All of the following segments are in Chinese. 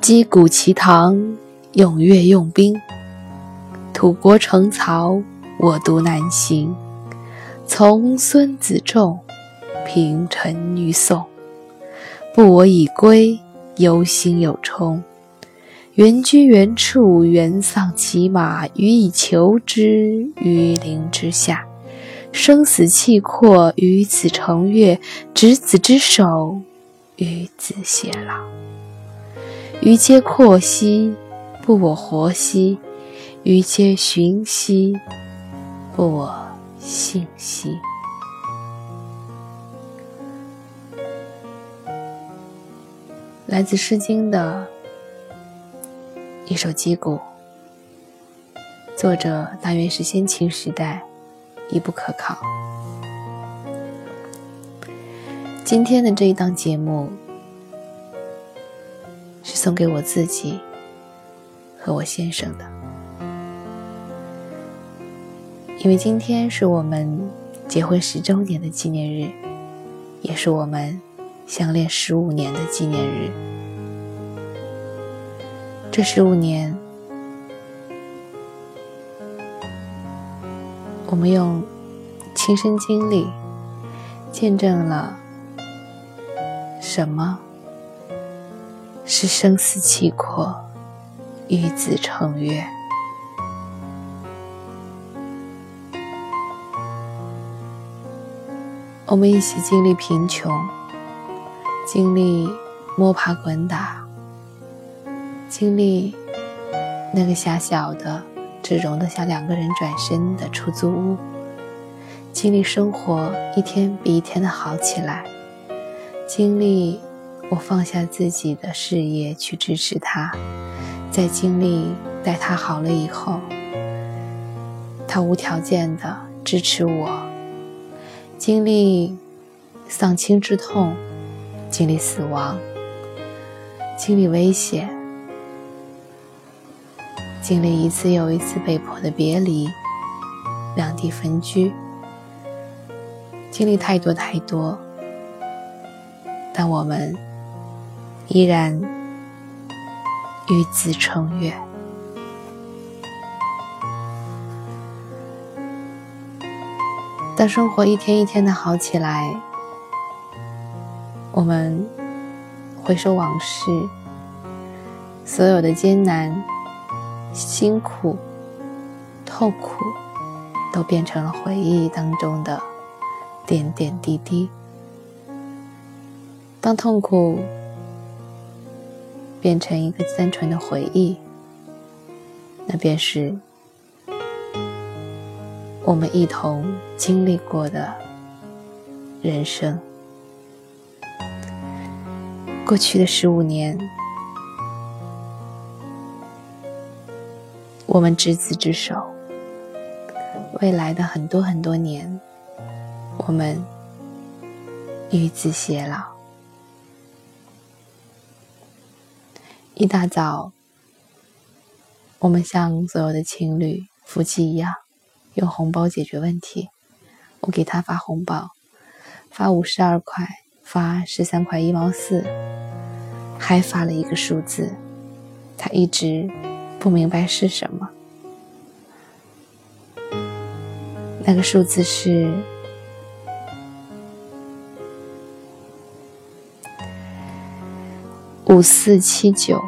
击鼓齐堂，踊跃用兵。土国城曹，我独南行。从孙子仲，平陈于宋。不我已归，忧心有冲。原居原处，原丧其马，予以求之于陵之下。生死契阔，与子成悦。执子之手，与子偕老。于皆阔兮，不我活兮；于皆寻兮，不我信兮。来自《诗经》的一首击鼓，作者大约是先秦时代，已不可考。今天的这一档节目。送给我自己和我先生的，因为今天是我们结婚十周年的纪念日，也是我们相恋十五年的纪念日。这十五年，我们用亲身经历见证了什么？是生死契阔，与子成悦。我们一起经历贫穷，经历摸爬滚打，经历那个狭小的、只容得下两个人转身的出租屋，经历生活一天比一天的好起来，经历。我放下自己的事业去支持他，在经历待他好了以后，他无条件的支持我。经历丧亲之痛，经历死亡，经历危险，经历一次又一次被迫的别离，两地分居，经历太多太多，但我们。依然与子成悦。当生活一天一天的好起来，我们回首往事，所有的艰难、辛苦、痛苦，都变成了回忆当中的点点滴滴。当痛苦。变成一个单纯的回忆，那便是我们一同经历过的人生。过去的十五年，我们执子之手；未来的很多很多年，我们与子偕老。一大早，我们像所有的情侣、夫妻一样，用红包解决问题。我给他发红包，发五十二块，发十三块一毛四，还发了一个数字，他一直不明白是什么。那个数字是。五四七九，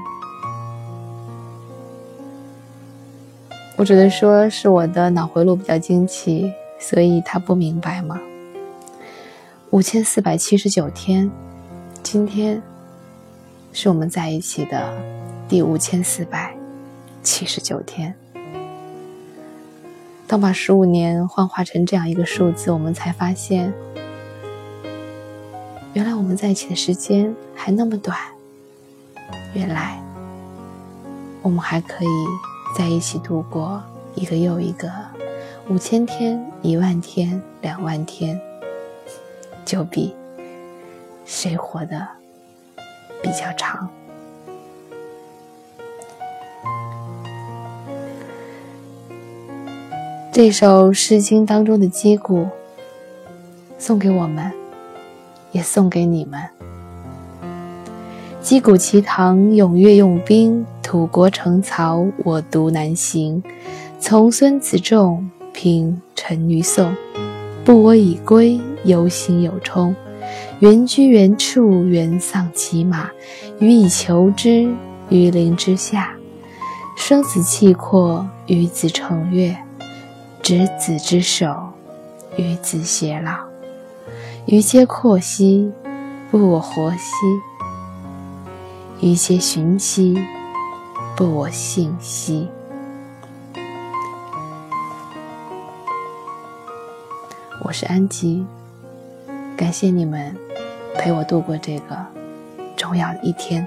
我只能说是我的脑回路比较惊奇，所以他不明白吗？五千四百七十九天，今天是我们在一起的第五千四百七十九天。当把十五年幻化成这样一个数字，我们才发现，原来我们在一起的时间还那么短。原来，我们还可以在一起度过一个又一个五千天、一万天、两万天，就比谁活得比较长。这首《诗经》当中的击鼓，送给我们，也送给你们。击鼓齐唐，踊跃用兵，土国城曹，我独南行。从孙子仲，平陈女宋。不我已归，忧心有冲。原居原处，原丧其马。予以求之，于林之下。生子契阔，与子成悦。执子之手，与子偕老。余皆阔兮，不我活兮；余皆寻兮，我信息。我是安吉，感谢你们陪我度过这个重要的一天。